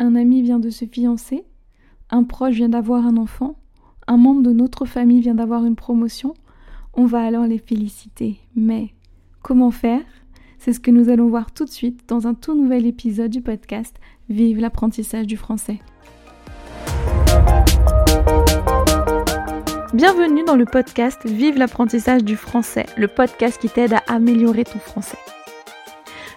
un ami vient de se fiancer, un proche vient d'avoir un enfant, un membre de notre famille vient d'avoir une promotion, on va alors les féliciter. Mais comment faire? C'est ce que nous allons voir tout de suite dans un tout nouvel épisode du podcast Vive l'apprentissage du français. Bienvenue dans le podcast Vive l'apprentissage du français, le podcast qui t'aide à améliorer ton français.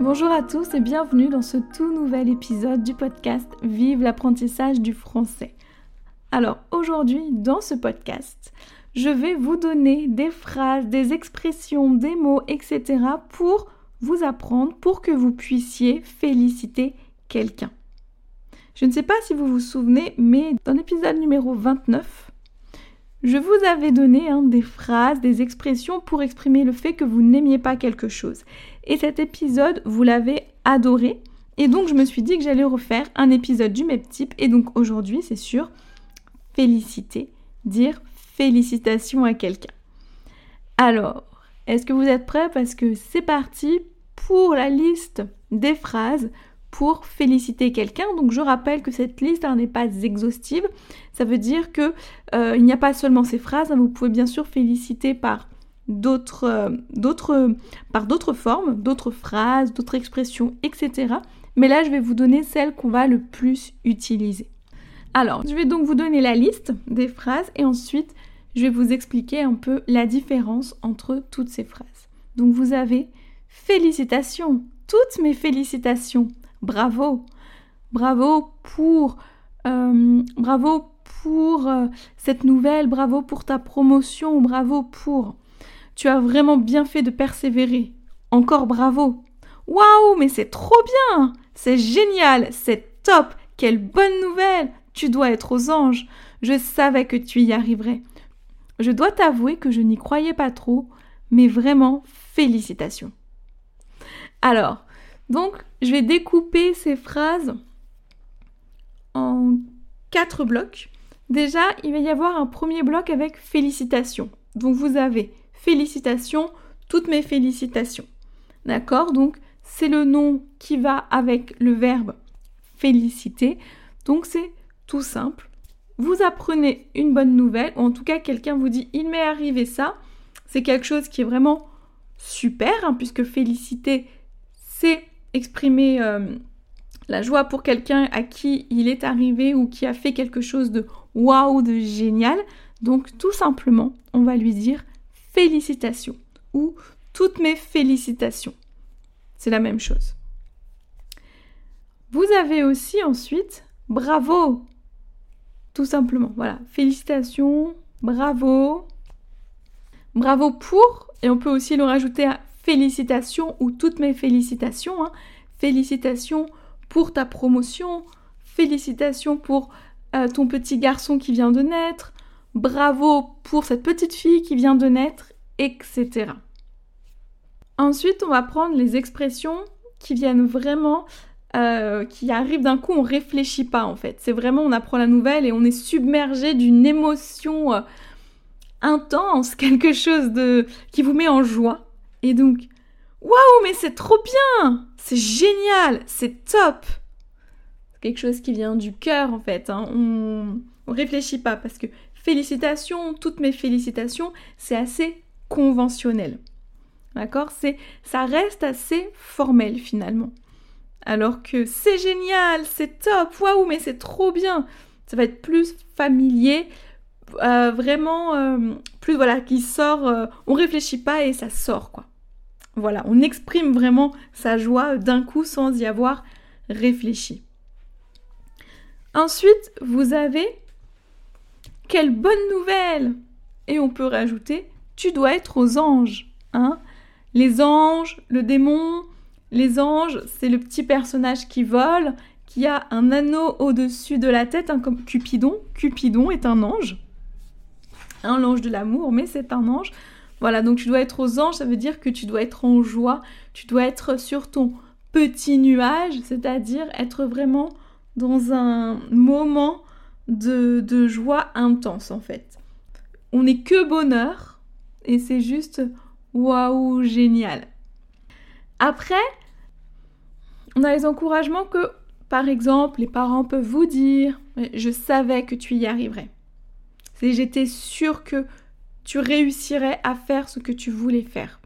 Bonjour à tous et bienvenue dans ce tout nouvel épisode du podcast Vive l'apprentissage du français. Alors aujourd'hui, dans ce podcast, je vais vous donner des phrases, des expressions, des mots, etc. pour vous apprendre, pour que vous puissiez féliciter quelqu'un. Je ne sais pas si vous vous souvenez, mais dans l'épisode numéro 29, je vous avais donné hein, des phrases, des expressions pour exprimer le fait que vous n'aimiez pas quelque chose. Et cet épisode, vous l'avez adoré. Et donc, je me suis dit que j'allais refaire un épisode du même type. Et donc, aujourd'hui, c'est sûr, féliciter, dire félicitations à quelqu'un. Alors, est-ce que vous êtes prêts? Parce que c'est parti pour la liste des phrases pour féliciter quelqu'un. Donc je rappelle que cette liste n'est pas exhaustive. Ça veut dire que euh, il n'y a pas seulement ces phrases. Hein. vous pouvez bien sûr féliciter par d'autres, euh, d'autres, par d'autres formes, d'autres phrases, d'autres expressions, etc. Mais là, je vais vous donner celles qu'on va le plus utiliser. Alors, je vais donc vous donner la liste des phrases et ensuite, je vais vous expliquer un peu la différence entre toutes ces phrases. Donc, vous avez félicitations, toutes mes félicitations bravo, bravo pour, euh, bravo pour euh, cette nouvelle, bravo pour ta promotion, bravo pour. Tu as vraiment bien fait de persévérer. Encore bravo. Waouh, mais c'est trop bien, c'est génial, c'est top, quelle bonne nouvelle. Tu dois être aux anges. Je savais que tu y arriverais. Je dois t'avouer que je n'y croyais pas trop, mais vraiment félicitations. Alors, donc, je vais découper ces phrases en quatre blocs. Déjà, il va y avoir un premier bloc avec félicitations. Donc, vous avez félicitations, toutes mes félicitations. D'accord? Donc, c'est le nom qui va avec le verbe féliciter. Donc, c'est tout simple. Vous apprenez une bonne nouvelle, ou en tout cas, quelqu'un vous dit il m'est arrivé ça. C'est quelque chose qui est vraiment super, hein, puisque féliciter, c'est exprimer euh, la joie pour quelqu'un à qui il est arrivé ou qui a fait quelque chose de waouh, de génial. Donc tout simplement, on va lui dire félicitations ou toutes mes félicitations. C'est la même chose. Vous avez aussi ensuite bravo. Tout simplement, voilà. Félicitations, bravo. Bravo pour, et on peut aussi le rajouter à félicitations ou toutes mes félicitations. Hein. Félicitations pour ta promotion, félicitations pour euh, ton petit garçon qui vient de naître, bravo pour cette petite fille qui vient de naître, etc. Ensuite, on va prendre les expressions qui viennent vraiment, euh, qui arrivent d'un coup, on réfléchit pas en fait. C'est vraiment, on apprend la nouvelle et on est submergé d'une émotion euh, intense, quelque chose qui vous met en joie. Et donc, waouh, mais c'est trop bien C'est génial C'est top C'est quelque chose qui vient du cœur en fait. Hein. On, on réfléchit pas parce que félicitations, toutes mes félicitations, c'est assez conventionnel. D'accord? Ça reste assez formel finalement. Alors que c'est génial, c'est top, waouh, mais c'est trop bien. Ça va être plus familier, euh, vraiment euh, plus voilà, qui sort. Euh, on réfléchit pas et ça sort quoi. Voilà, on exprime vraiment sa joie d'un coup sans y avoir réfléchi. Ensuite, vous avez quelle bonne nouvelle Et on peut rajouter tu dois être aux anges, hein Les anges, le démon, Les anges, c'est le petit personnage qui vole, qui a un anneau au-dessus de la tête, comme Cupidon. Cupidon est un ange. Un ange de l'amour, mais c'est un ange. Voilà, donc tu dois être aux anges, ça veut dire que tu dois être en joie, tu dois être sur ton petit nuage, c'est-à-dire être vraiment dans un moment de, de joie intense en fait. On n'est que bonheur et c'est juste waouh, génial. Après, on a les encouragements que, par exemple, les parents peuvent vous dire Je savais que tu y arriverais. C'est j'étais sûre que tu réussirais à faire ce que tu voulais faire.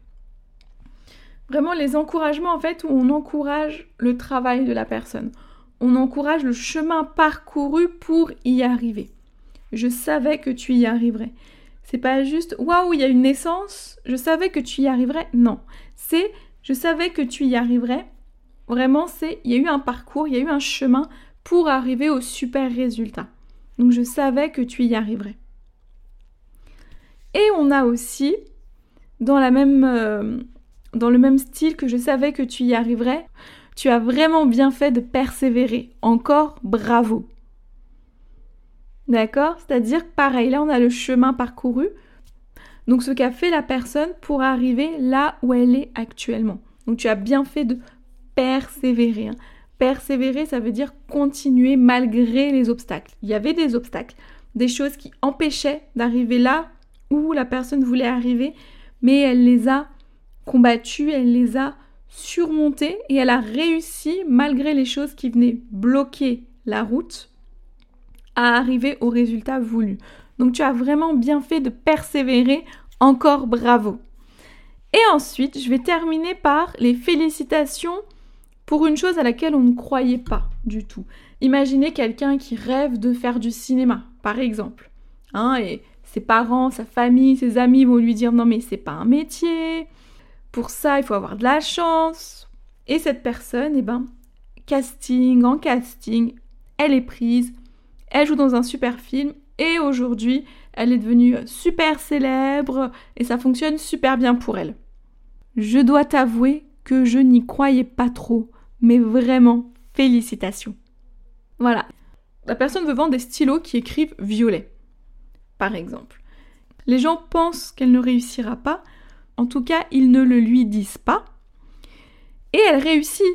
Vraiment les encouragements en fait où on encourage le travail de la personne. On encourage le chemin parcouru pour y arriver. Je savais que tu y arriverais. C'est pas juste waouh, il y a une naissance, je savais que tu y arriverais. Non, c'est je savais que tu y arriverais. Vraiment, c'est il y a eu un parcours, il y a eu un chemin pour arriver au super résultat. Donc je savais que tu y arriverais. Et on a aussi dans la même euh, dans le même style que je savais que tu y arriverais, tu as vraiment bien fait de persévérer. Encore bravo. D'accord? C'est-à-dire, pareil, là, on a le chemin parcouru. Donc, ce qu'a fait la personne pour arriver là où elle est actuellement. Donc, tu as bien fait de persévérer. Hein. Persévérer, ça veut dire continuer malgré les obstacles. Il y avait des obstacles, des choses qui empêchaient d'arriver là où la personne voulait arriver, mais elle les a combattues, elle les a surmontées et elle a réussi, malgré les choses qui venaient bloquer la route, à arriver au résultat voulu. Donc tu as vraiment bien fait de persévérer, encore bravo. Et ensuite, je vais terminer par les félicitations pour une chose à laquelle on ne croyait pas du tout. Imaginez quelqu'un qui rêve de faire du cinéma, par exemple. Hein, ses parents, sa famille, ses amis vont lui dire non mais c'est pas un métier. Pour ça, il faut avoir de la chance. Et cette personne, eh ben, casting en casting, elle est prise, elle joue dans un super film et aujourd'hui, elle est devenue super célèbre et ça fonctionne super bien pour elle. Je dois t'avouer que je n'y croyais pas trop, mais vraiment, félicitations. Voilà. La personne veut vendre des stylos qui écrivent violet, par exemple. Les gens pensent qu'elle ne réussira pas, en tout cas, ils ne le lui disent pas, et elle réussit.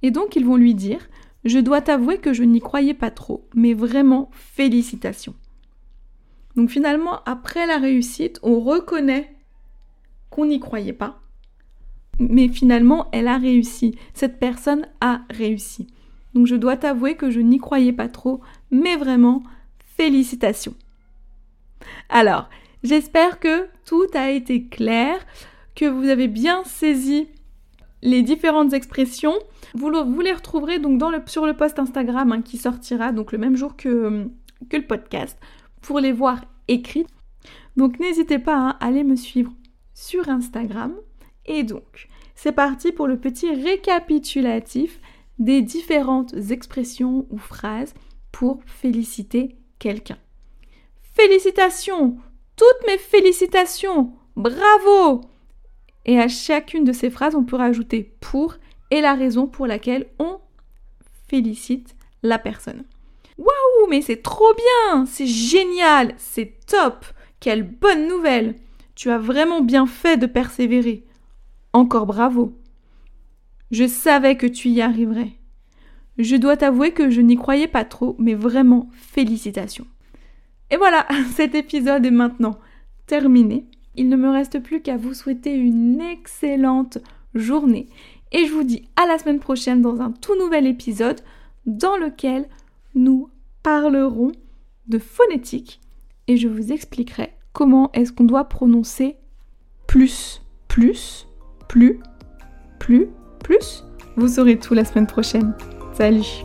Et donc, ils vont lui dire je dois t'avouer que je n'y croyais pas trop, mais vraiment félicitations. Donc finalement, après la réussite, on reconnaît qu'on n'y croyait pas, mais finalement, elle a réussi. Cette personne a réussi. Donc je dois t'avouer que je n'y croyais pas trop, mais vraiment, félicitations. Alors, j'espère que tout a été clair, que vous avez bien saisi les différentes expressions. Vous, les retrouverez donc sur le post Instagram hein, qui sortira donc le même jour que, que le podcast pour les voir écrites. Donc n'hésitez pas à aller me suivre sur Instagram. Et donc, c'est parti pour le petit récapitulatif des différentes expressions ou phrases pour féliciter quelqu'un. Félicitations Toutes mes félicitations Bravo et à chacune de ces phrases, on peut rajouter pour et la raison pour laquelle on félicite la personne. Waouh, mais c'est trop bien, c'est génial, c'est top, quelle bonne nouvelle. Tu as vraiment bien fait de persévérer. Encore bravo. Je savais que tu y arriverais. Je dois t'avouer que je n'y croyais pas trop, mais vraiment félicitations. Et voilà, cet épisode est maintenant terminé. Il ne me reste plus qu'à vous souhaiter une excellente journée et je vous dis à la semaine prochaine dans un tout nouvel épisode dans lequel nous parlerons de phonétique et je vous expliquerai comment est-ce qu'on doit prononcer plus, plus, plus, plus, plus. Vous saurez tout la semaine prochaine. Salut